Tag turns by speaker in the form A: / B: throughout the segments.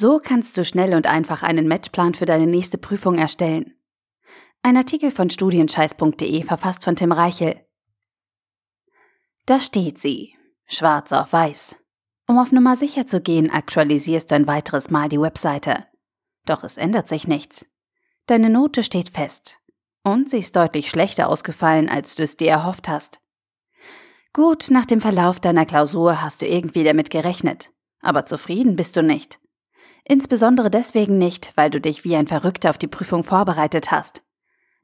A: So kannst du schnell und einfach einen Matchplan für deine nächste Prüfung erstellen. Ein Artikel von studienscheiß.de verfasst von Tim Reichel. Da steht sie, schwarz auf weiß. Um auf Nummer sicher zu gehen, aktualisierst du ein weiteres Mal die Webseite. Doch es ändert sich nichts. Deine Note steht fest. Und sie ist deutlich schlechter ausgefallen, als du es dir erhofft hast. Gut, nach dem Verlauf deiner Klausur hast du irgendwie damit gerechnet. Aber zufrieden bist du nicht. Insbesondere deswegen nicht, weil du dich wie ein Verrückter auf die Prüfung vorbereitet hast.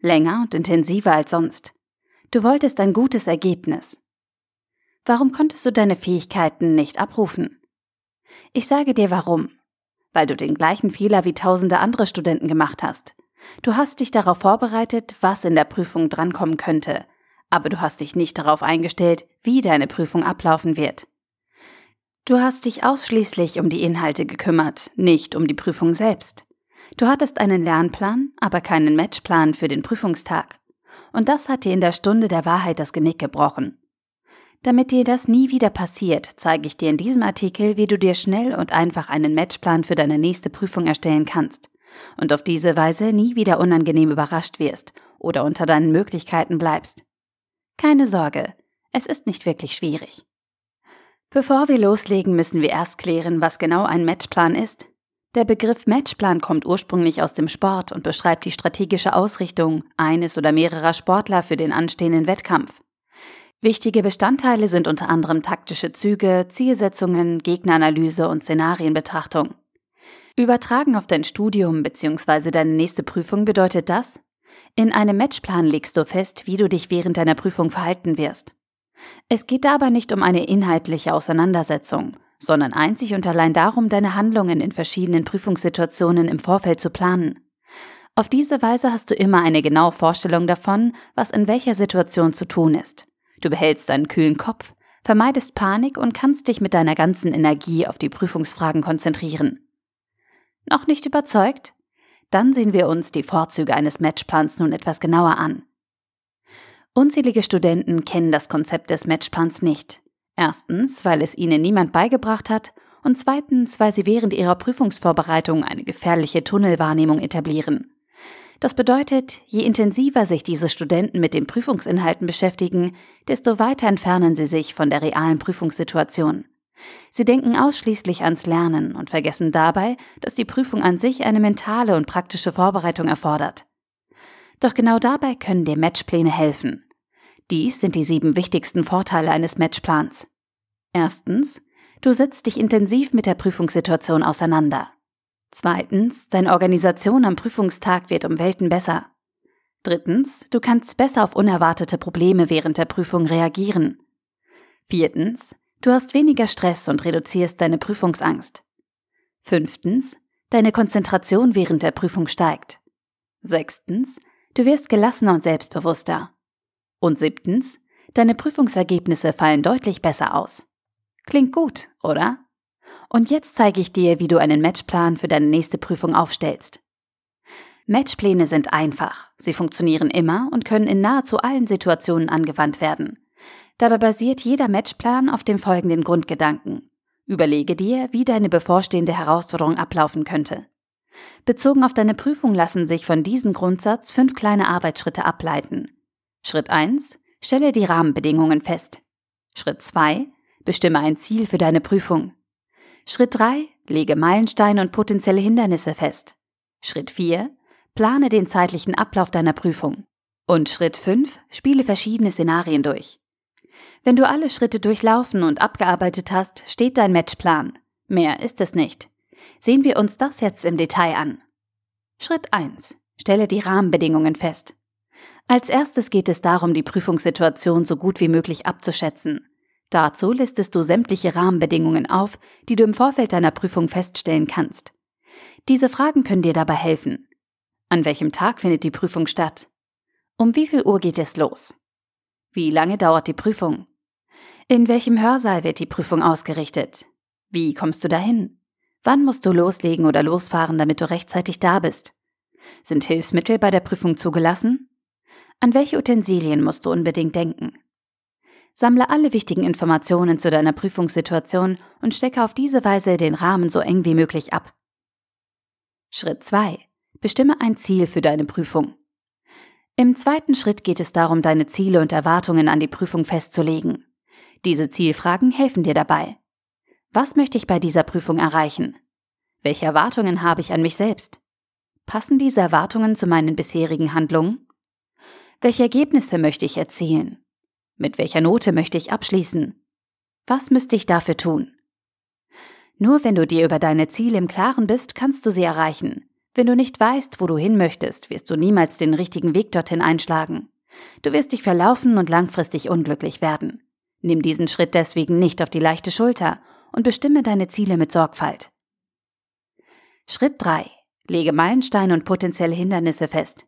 A: Länger und intensiver als sonst. Du wolltest ein gutes Ergebnis. Warum konntest du deine Fähigkeiten nicht abrufen? Ich sage dir warum. Weil du den gleichen Fehler wie tausende andere Studenten gemacht hast. Du hast dich darauf vorbereitet, was in der Prüfung drankommen könnte, aber du hast dich nicht darauf eingestellt, wie deine Prüfung ablaufen wird. Du hast dich ausschließlich um die Inhalte gekümmert, nicht um die Prüfung selbst. Du hattest einen Lernplan, aber keinen Matchplan für den Prüfungstag. Und das hat dir in der Stunde der Wahrheit das Genick gebrochen. Damit dir das nie wieder passiert, zeige ich dir in diesem Artikel, wie du dir schnell und einfach einen Matchplan für deine nächste Prüfung erstellen kannst und auf diese Weise nie wieder unangenehm überrascht wirst oder unter deinen Möglichkeiten bleibst. Keine Sorge, es ist nicht wirklich schwierig. Bevor wir loslegen, müssen wir erst klären, was genau ein Matchplan ist. Der Begriff Matchplan kommt ursprünglich aus dem Sport und beschreibt die strategische Ausrichtung eines oder mehrerer Sportler für den anstehenden Wettkampf. Wichtige Bestandteile sind unter anderem taktische Züge, Zielsetzungen, Gegneranalyse und Szenarienbetrachtung. Übertragen auf dein Studium bzw. deine nächste Prüfung bedeutet das, in einem Matchplan legst du fest, wie du dich während deiner Prüfung verhalten wirst. Es geht dabei nicht um eine inhaltliche Auseinandersetzung, sondern einzig und allein darum, deine Handlungen in verschiedenen Prüfungssituationen im Vorfeld zu planen. Auf diese Weise hast du immer eine genaue Vorstellung davon, was in welcher Situation zu tun ist. Du behältst einen kühlen Kopf, vermeidest Panik und kannst dich mit deiner ganzen Energie auf die Prüfungsfragen konzentrieren. Noch nicht überzeugt? Dann sehen wir uns die Vorzüge eines Matchplans nun etwas genauer an. Unzählige Studenten kennen das Konzept des Matchplans nicht. Erstens, weil es ihnen niemand beigebracht hat und zweitens, weil sie während ihrer Prüfungsvorbereitung eine gefährliche Tunnelwahrnehmung etablieren. Das bedeutet, je intensiver sich diese Studenten mit den Prüfungsinhalten beschäftigen, desto weiter entfernen sie sich von der realen Prüfungssituation. Sie denken ausschließlich ans Lernen und vergessen dabei, dass die Prüfung an sich eine mentale und praktische Vorbereitung erfordert. Doch genau dabei können dir Matchpläne helfen. Dies sind die sieben wichtigsten Vorteile eines Matchplans. Erstens, du setzt dich intensiv mit der Prüfungssituation auseinander. Zweitens, deine Organisation am Prüfungstag wird um Welten besser. Drittens, du kannst besser auf unerwartete Probleme während der Prüfung reagieren. Viertens, du hast weniger Stress und reduzierst deine Prüfungsangst. Fünftens, deine Konzentration während der Prüfung steigt. Sechstens, du wirst gelassener und selbstbewusster. Und siebtens, deine Prüfungsergebnisse fallen deutlich besser aus. Klingt gut, oder? Und jetzt zeige ich dir, wie du einen Matchplan für deine nächste Prüfung aufstellst. Matchpläne sind einfach, sie funktionieren immer und können in nahezu allen Situationen angewandt werden. Dabei basiert jeder Matchplan auf dem folgenden Grundgedanken. Überlege dir, wie deine bevorstehende Herausforderung ablaufen könnte. Bezogen auf deine Prüfung lassen sich von diesem Grundsatz fünf kleine Arbeitsschritte ableiten. Schritt 1. Stelle die Rahmenbedingungen fest. Schritt 2. Bestimme ein Ziel für deine Prüfung. Schritt 3. Lege Meilensteine und potenzielle Hindernisse fest. Schritt 4. Plane den zeitlichen Ablauf deiner Prüfung. Und Schritt 5. Spiele verschiedene Szenarien durch. Wenn du alle Schritte durchlaufen und abgearbeitet hast, steht dein Matchplan. Mehr ist es nicht. Sehen wir uns das jetzt im Detail an. Schritt 1. Stelle die Rahmenbedingungen fest. Als erstes geht es darum, die Prüfungssituation so gut wie möglich abzuschätzen. Dazu listest du sämtliche Rahmenbedingungen auf, die du im Vorfeld deiner Prüfung feststellen kannst. Diese Fragen können dir dabei helfen. An welchem Tag findet die Prüfung statt? Um wie viel Uhr geht es los? Wie lange dauert die Prüfung? In welchem Hörsaal wird die Prüfung ausgerichtet? Wie kommst du dahin? Wann musst du loslegen oder losfahren, damit du rechtzeitig da bist? Sind Hilfsmittel bei der Prüfung zugelassen? An welche Utensilien musst du unbedingt denken? Sammle alle wichtigen Informationen zu deiner Prüfungssituation und stecke auf diese Weise den Rahmen so eng wie möglich ab. Schritt 2. Bestimme ein Ziel für deine Prüfung. Im zweiten Schritt geht es darum, deine Ziele und Erwartungen an die Prüfung festzulegen. Diese Zielfragen helfen dir dabei. Was möchte ich bei dieser Prüfung erreichen? Welche Erwartungen habe ich an mich selbst? Passen diese Erwartungen zu meinen bisherigen Handlungen? Welche Ergebnisse möchte ich erzielen? Mit welcher Note möchte ich abschließen? Was müsste ich dafür tun? Nur wenn du dir über deine Ziele im Klaren bist, kannst du sie erreichen. Wenn du nicht weißt, wo du hin möchtest, wirst du niemals den richtigen Weg dorthin einschlagen. Du wirst dich verlaufen und langfristig unglücklich werden. Nimm diesen Schritt deswegen nicht auf die leichte Schulter und bestimme deine Ziele mit Sorgfalt. Schritt 3. Lege Meilensteine und potenzielle Hindernisse fest.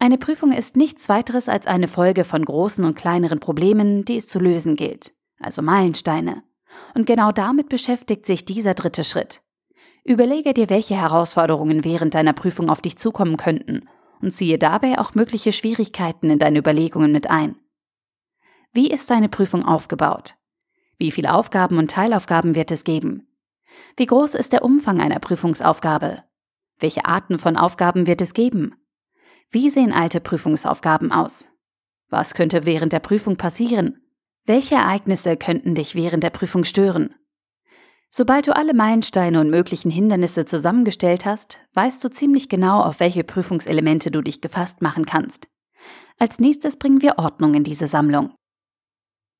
A: Eine Prüfung ist nichts weiteres als eine Folge von großen und kleineren Problemen, die es zu lösen gilt, also Meilensteine. Und genau damit beschäftigt sich dieser dritte Schritt. Überlege dir, welche Herausforderungen während deiner Prüfung auf dich zukommen könnten und ziehe dabei auch mögliche Schwierigkeiten in deine Überlegungen mit ein. Wie ist deine Prüfung aufgebaut? Wie viele Aufgaben und Teilaufgaben wird es geben? Wie groß ist der Umfang einer Prüfungsaufgabe? Welche Arten von Aufgaben wird es geben? Wie sehen alte Prüfungsaufgaben aus? Was könnte während der Prüfung passieren? Welche Ereignisse könnten dich während der Prüfung stören? Sobald du alle Meilensteine und möglichen Hindernisse zusammengestellt hast, weißt du ziemlich genau, auf welche Prüfungselemente du dich gefasst machen kannst. Als nächstes bringen wir Ordnung in diese Sammlung.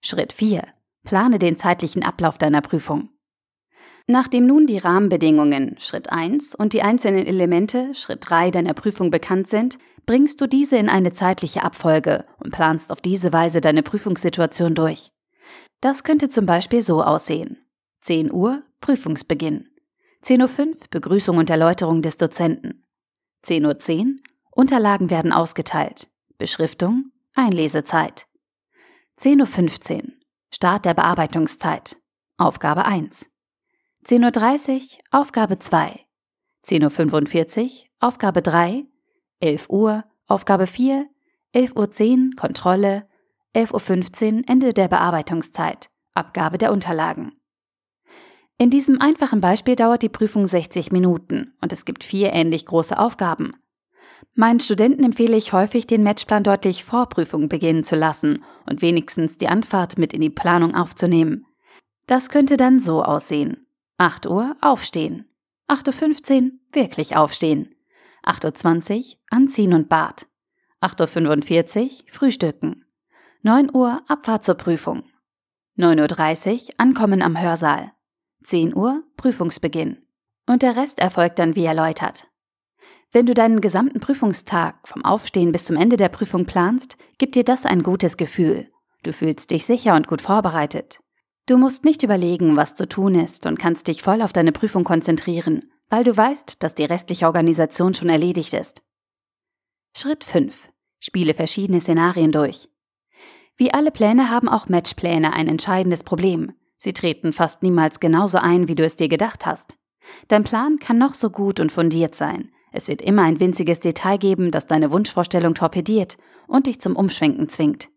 A: Schritt 4. Plane den zeitlichen Ablauf deiner Prüfung. Nachdem nun die Rahmenbedingungen Schritt 1 und die einzelnen Elemente Schritt 3 deiner Prüfung bekannt sind, bringst du diese in eine zeitliche Abfolge und planst auf diese Weise deine Prüfungssituation durch. Das könnte zum Beispiel so aussehen. 10 Uhr Prüfungsbeginn. 10.05 Uhr Begrüßung und Erläuterung des Dozenten. 10.10 Uhr Unterlagen werden ausgeteilt. Beschriftung, Einlesezeit. 10.15 Uhr Start der Bearbeitungszeit. Aufgabe 1. 10.30 Uhr Aufgabe 2. 10.45 Uhr Aufgabe 3. 11 Uhr Aufgabe 4. 11.10 Uhr Kontrolle. 11.15 Uhr Ende der Bearbeitungszeit. Abgabe der Unterlagen. In diesem einfachen Beispiel dauert die Prüfung 60 Minuten und es gibt vier ähnlich große Aufgaben. Meinen Studenten empfehle ich häufig, den Matchplan deutlich vor Prüfung beginnen zu lassen und wenigstens die Anfahrt mit in die Planung aufzunehmen. Das könnte dann so aussehen. 8 Uhr aufstehen. 8.15 Uhr wirklich aufstehen. 8.20 Uhr anziehen und Bad. 8.45 Uhr frühstücken. 9 Uhr Abfahrt zur Prüfung. 9.30 Uhr Ankommen am Hörsaal. 10 Uhr Prüfungsbeginn. Und der Rest erfolgt dann wie erläutert. Wenn du deinen gesamten Prüfungstag vom Aufstehen bis zum Ende der Prüfung planst, gibt dir das ein gutes Gefühl. Du fühlst dich sicher und gut vorbereitet. Du musst nicht überlegen, was zu tun ist und kannst dich voll auf deine Prüfung konzentrieren, weil du weißt, dass die restliche Organisation schon erledigt ist. Schritt 5. Spiele verschiedene Szenarien durch. Wie alle Pläne haben auch Matchpläne ein entscheidendes Problem. Sie treten fast niemals genauso ein, wie du es dir gedacht hast. Dein Plan kann noch so gut und fundiert sein. Es wird immer ein winziges Detail geben, das deine Wunschvorstellung torpediert und dich zum Umschwenken zwingt.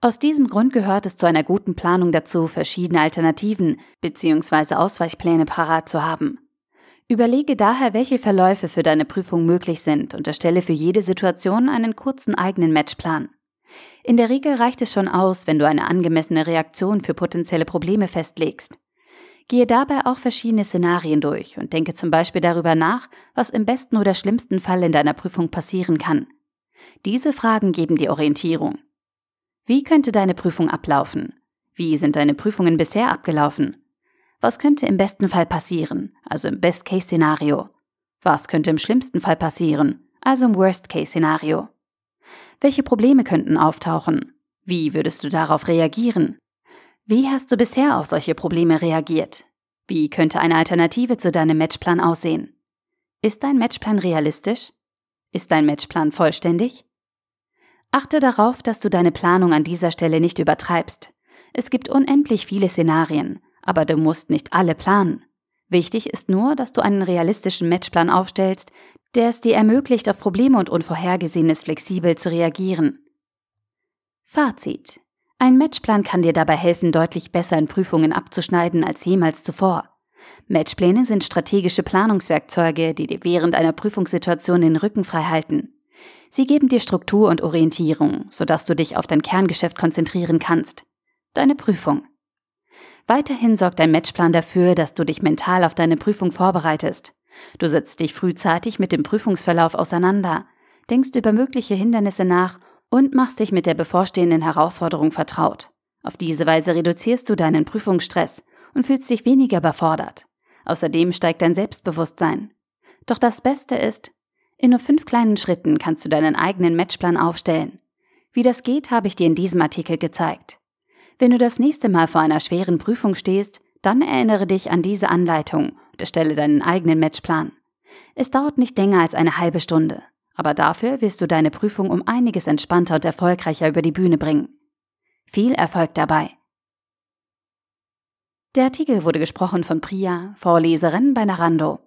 A: Aus diesem Grund gehört es zu einer guten Planung dazu, verschiedene Alternativen bzw. Ausweichpläne parat zu haben. Überlege daher, welche Verläufe für deine Prüfung möglich sind und erstelle für jede Situation einen kurzen eigenen Matchplan. In der Regel reicht es schon aus, wenn du eine angemessene Reaktion für potenzielle Probleme festlegst. Gehe dabei auch verschiedene Szenarien durch und denke zum Beispiel darüber nach, was im besten oder schlimmsten Fall in deiner Prüfung passieren kann. Diese Fragen geben dir Orientierung. Wie könnte deine Prüfung ablaufen? Wie sind deine Prüfungen bisher abgelaufen? Was könnte im besten Fall passieren, also im Best-Case-Szenario? Was könnte im schlimmsten Fall passieren, also im Worst-Case-Szenario? Welche Probleme könnten auftauchen? Wie würdest du darauf reagieren? Wie hast du bisher auf solche Probleme reagiert? Wie könnte eine Alternative zu deinem Matchplan aussehen? Ist dein Matchplan realistisch? Ist dein Matchplan vollständig? Achte darauf, dass du deine Planung an dieser Stelle nicht übertreibst. Es gibt unendlich viele Szenarien, aber du musst nicht alle planen. Wichtig ist nur, dass du einen realistischen Matchplan aufstellst, der es dir ermöglicht, auf Probleme und Unvorhergesehenes flexibel zu reagieren. Fazit ein Matchplan kann dir dabei helfen, deutlich besser in Prüfungen abzuschneiden als jemals zuvor. Matchpläne sind strategische Planungswerkzeuge, die dir während einer Prüfungssituation den Rücken frei halten. Sie geben dir Struktur und Orientierung, sodass du dich auf dein Kerngeschäft konzentrieren kannst. Deine Prüfung. Weiterhin sorgt dein Matchplan dafür, dass du dich mental auf deine Prüfung vorbereitest. Du setzt dich frühzeitig mit dem Prüfungsverlauf auseinander, denkst über mögliche Hindernisse nach und machst dich mit der bevorstehenden Herausforderung vertraut. Auf diese Weise reduzierst du deinen Prüfungsstress und fühlst dich weniger überfordert. Außerdem steigt dein Selbstbewusstsein. Doch das Beste ist, in nur fünf kleinen Schritten kannst du deinen eigenen Matchplan aufstellen. Wie das geht, habe ich dir in diesem Artikel gezeigt. Wenn du das nächste Mal vor einer schweren Prüfung stehst, dann erinnere dich an diese Anleitung und erstelle deinen eigenen Matchplan. Es dauert nicht länger als eine halbe Stunde, aber dafür wirst du deine Prüfung um einiges entspannter und erfolgreicher über die Bühne bringen. Viel Erfolg dabei! Der Artikel wurde gesprochen von Priya, Vorleserin bei Narando.